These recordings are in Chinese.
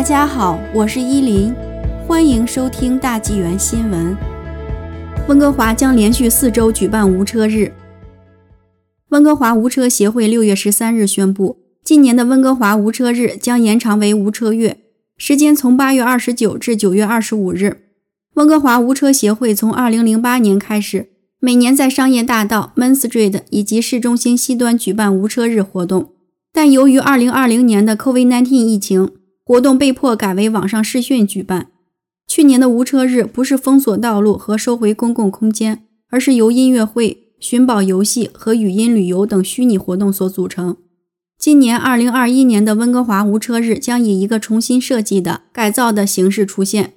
大家好，我是依林，欢迎收听大纪元新闻。温哥华将连续四周举办无车日。温哥华无车协会六月十三日宣布，今年的温哥华无车日将延长为无车月，时间从八月二十九至九月二十五日。温哥华无车协会从二零零八年开始，每年在商业大道 Main Street 以及市中心西端举办无车日活动，但由于二零二零年的 COVID-19 疫情，活动被迫改为网上视讯举办。去年的无车日不是封锁道路和收回公共空间，而是由音乐会、寻宝游戏和语音旅游等虚拟活动所组成。今年二零二一年的温哥华无车日将以一个重新设计的改造的形式出现。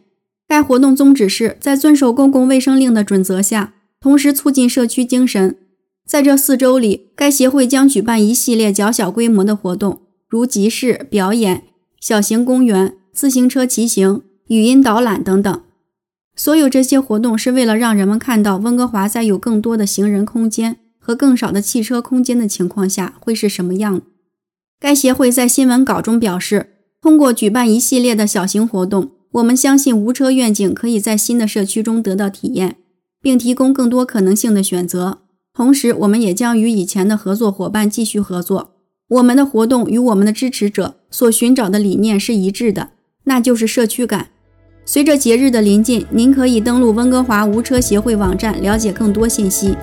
该活动宗旨是在遵守公共卫生令的准则下，同时促进社区精神。在这四周里，该协会将举办一系列较小规模的活动，如集市、表演。小型公园、自行车骑行、语音导览等等，所有这些活动是为了让人们看到温哥华在有更多的行人空间和更少的汽车空间的情况下会是什么样。该协会在新闻稿中表示，通过举办一系列的小型活动，我们相信无车愿景可以在新的社区中得到体验，并提供更多可能性的选择。同时，我们也将与以前的合作伙伴继续合作。我们的活动与我们的支持者所寻找的理念是一致的，那就是社区感。随着节日的临近，您可以登录温哥华无车协会网站了解更多信息。